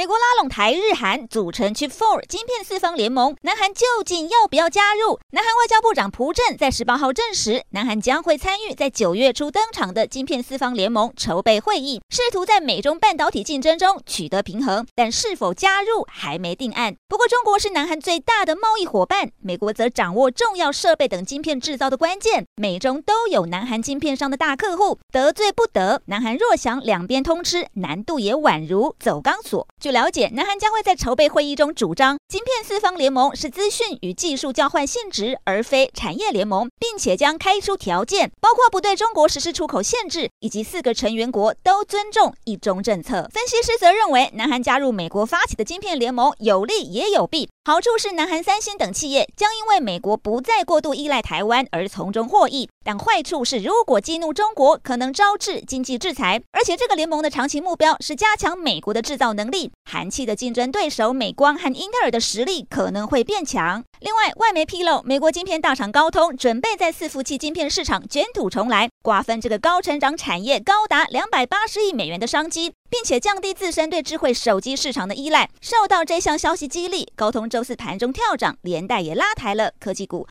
美国拉拢台日韩组成 Chip Four 晶片四方联盟，南韩究竟要不要加入？南韩外交部长朴正在十八号证实，南韩将会参与在九月初登场的晶片四方联盟筹备会议，试图在美中半导体竞争中取得平衡，但是否加入还没定案。不过，中国是南韩最大的贸易伙伴，美国则掌握重要设备等晶片制造的关键，美中都有南韩晶片商的大客户，得罪不得。南韩若想两边通吃，难度也宛如走钢索。就了解，南韩将会在筹备会议中主张，晶片四方联盟是资讯与技术交换性质，而非产业联盟，并且将开出条件，包括不对中国实施出口限制，以及四个成员国都尊重一中政策。分析师则认为，南韩加入美国发起的晶片联盟有利也有弊。好处是，南韩三星等企业将因为美国不再过度依赖台湾而从中获益；但坏处是，如果激怒中国，可能招致经济制裁。而且，这个联盟的长期目标是加强美国的制造能力韩企的竞争对手美光和英特尔的实力可能会变强。另外，外媒披露，美国晶片大厂高通准备在伺服器晶片市场卷土重来，瓜分这个高成长产业高达两百八十亿美元的商机。并且降低自身对智慧手机市场的依赖。受到这项消息激励，高通周四盘中跳涨，连带也拉抬了科技股。